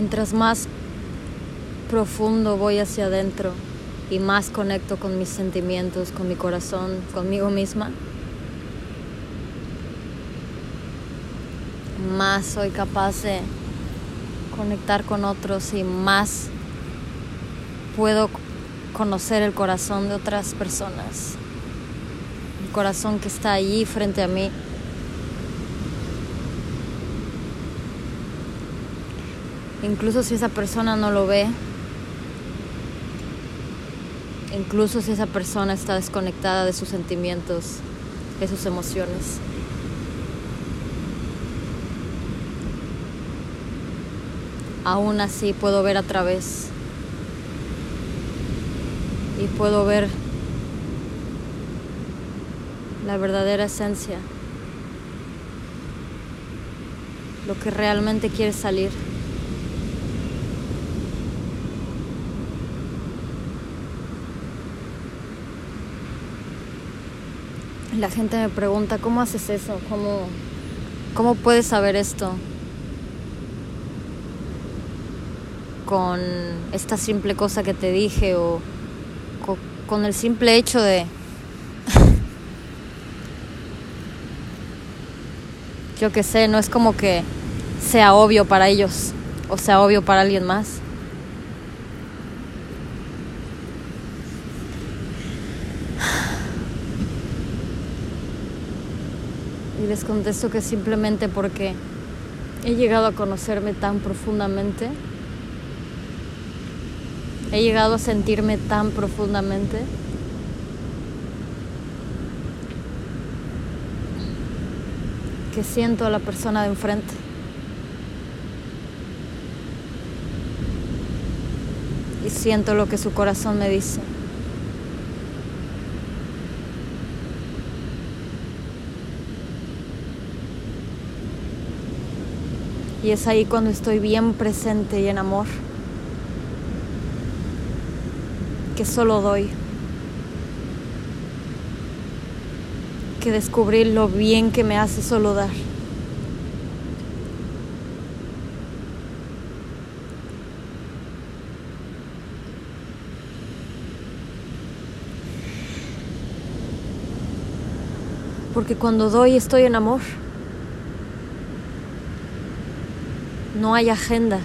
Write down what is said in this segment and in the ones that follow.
Mientras más profundo voy hacia adentro y más conecto con mis sentimientos, con mi corazón, conmigo misma, más soy capaz de conectar con otros y más puedo conocer el corazón de otras personas. El corazón que está allí frente a mí. Incluso si esa persona no lo ve, incluso si esa persona está desconectada de sus sentimientos, de sus emociones. Aún así puedo ver a través y puedo ver la verdadera esencia, lo que realmente quiere salir. La gente me pregunta, ¿cómo haces eso? ¿Cómo, cómo puedes saber esto? Con esta simple cosa que te dije o con el simple hecho de yo que sé, no es como que sea obvio para ellos o sea obvio para alguien más. Y les contesto que simplemente porque he llegado a conocerme tan profundamente He llegado a sentirme tan profundamente. que siento a la persona de enfrente. Y siento lo que su corazón me dice. Y es ahí cuando estoy bien presente y en amor. que solo doy. Que descubrir lo bien que me hace solo dar. Porque cuando doy estoy en amor. No hay agenda.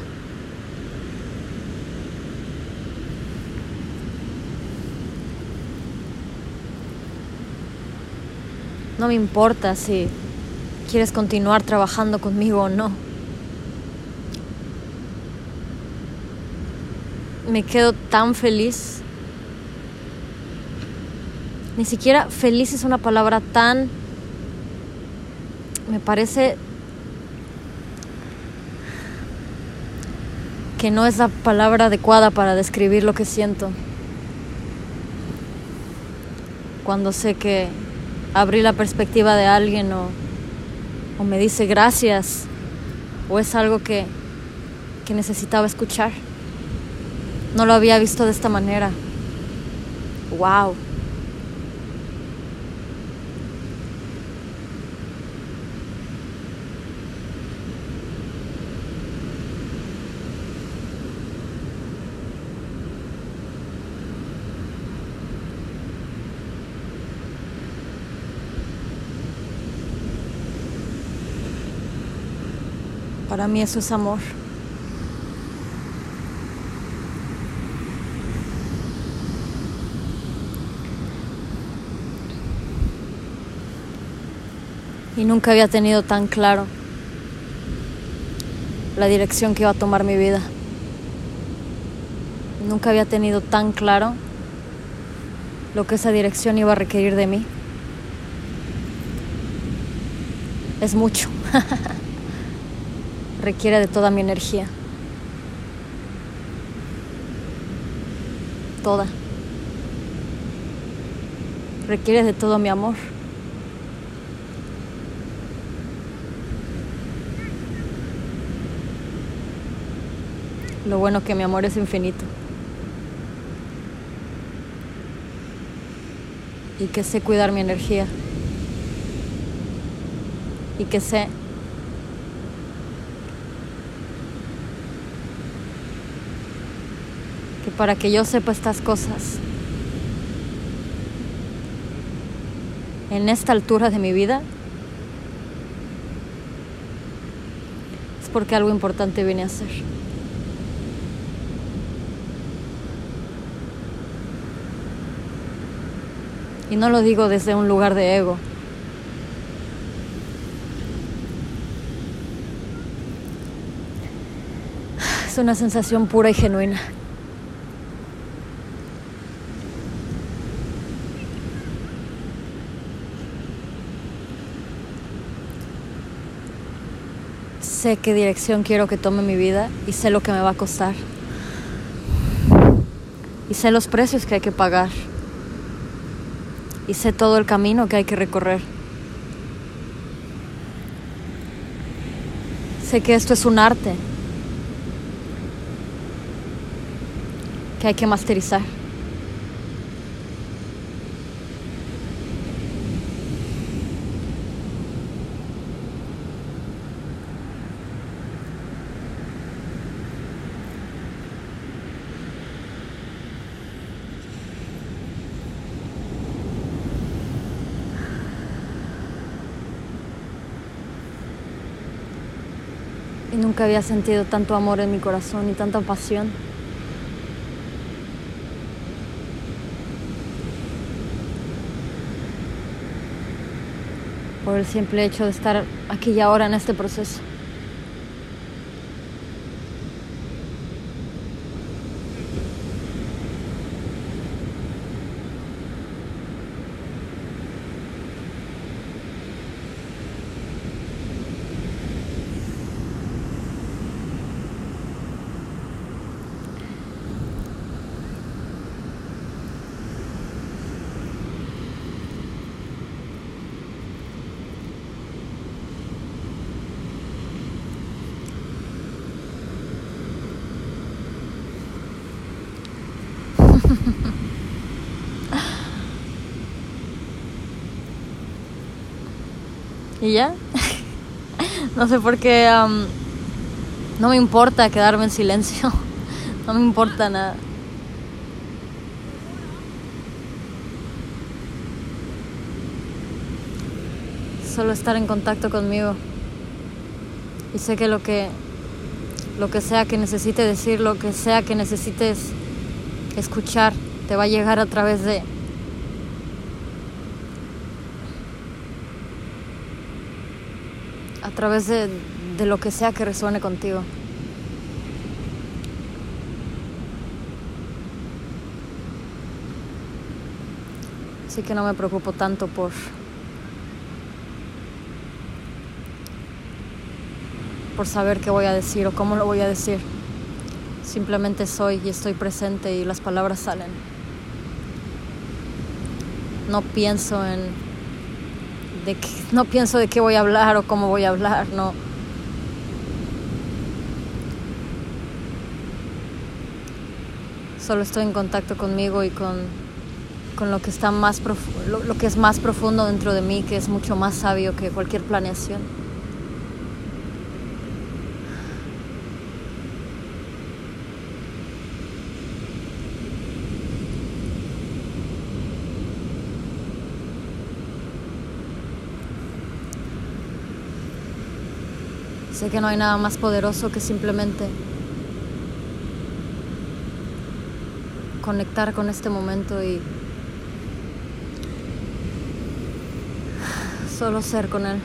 No me importa si quieres continuar trabajando conmigo o no. Me quedo tan feliz. Ni siquiera feliz es una palabra tan... Me parece que no es la palabra adecuada para describir lo que siento. Cuando sé que abrí la perspectiva de alguien o, o me dice gracias o es algo que, que necesitaba escuchar. No lo había visto de esta manera. ¡Wow! Para mí eso es amor. Y nunca había tenido tan claro la dirección que iba a tomar mi vida. Nunca había tenido tan claro lo que esa dirección iba a requerir de mí. Es mucho. requiere de toda mi energía. Toda. Requiere de todo mi amor. Lo bueno que mi amor es infinito. Y que sé cuidar mi energía. Y que sé que para que yo sepa estas cosas, en esta altura de mi vida, es porque algo importante vine a hacer. Y no lo digo desde un lugar de ego. Es una sensación pura y genuina. Sé qué dirección quiero que tome mi vida y sé lo que me va a costar. Y sé los precios que hay que pagar. Y sé todo el camino que hay que recorrer. Sé que esto es un arte que hay que masterizar. Y nunca había sentido tanto amor en mi corazón y tanta pasión. por el simple hecho de estar aquí y ahora en este proceso. Y ya. no sé por qué no me importa quedarme en silencio. no me importa nada. Solo estar en contacto conmigo. Y sé que lo que lo que sea que necesite decir, lo que sea que necesites escuchar, te va a llegar a través de a través de, de lo que sea que resuene contigo. Así que no me preocupo tanto por por saber qué voy a decir o cómo lo voy a decir. Simplemente soy y estoy presente y las palabras salen. No pienso en de que, no pienso de qué voy a hablar o cómo voy a hablar, no. Solo estoy en contacto conmigo y con, con lo que está más lo, lo que es más profundo dentro de mí, que es mucho más sabio que cualquier planeación. Sé que no hay nada más poderoso que simplemente conectar con este momento y solo ser con él.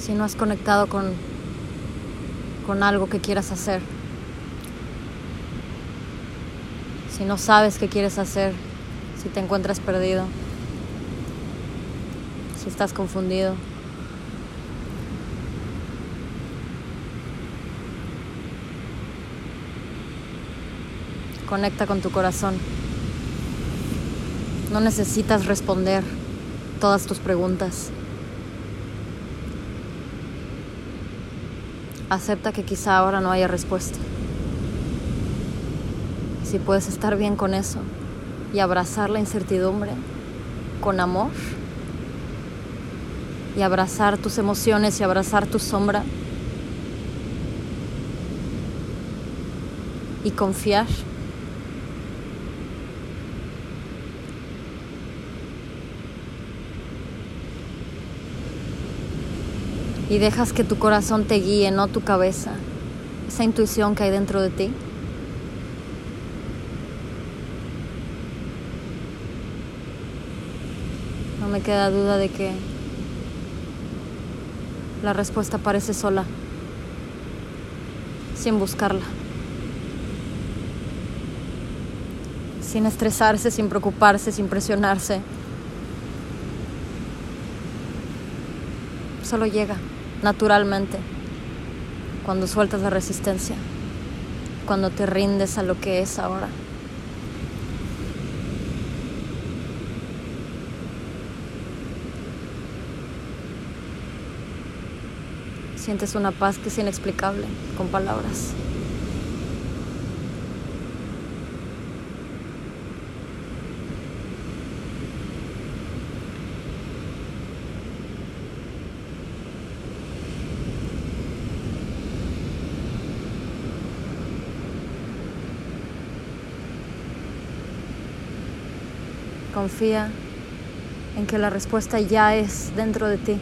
Si no has conectado con, con algo que quieras hacer, si no sabes qué quieres hacer, si te encuentras perdido, si estás confundido. Conecta con tu corazón. No necesitas responder todas tus preguntas. Acepta que quizá ahora no haya respuesta si puedes estar bien con eso y abrazar la incertidumbre con amor, y abrazar tus emociones y abrazar tu sombra y confiar. Y dejas que tu corazón te guíe, no tu cabeza, esa intuición que hay dentro de ti. No me queda duda de que la respuesta aparece sola, sin buscarla, sin estresarse, sin preocuparse, sin presionarse. Solo llega naturalmente cuando sueltas la resistencia, cuando te rindes a lo que es ahora. Sientes una paz que es inexplicable con palabras. Confía en que la respuesta ya es dentro de ti.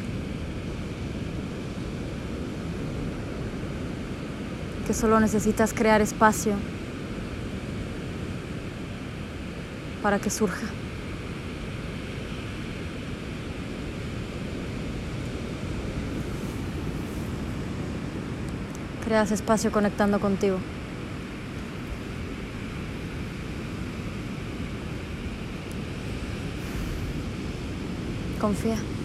Que solo necesitas crear espacio para que surja. Creas espacio conectando contigo. Confía.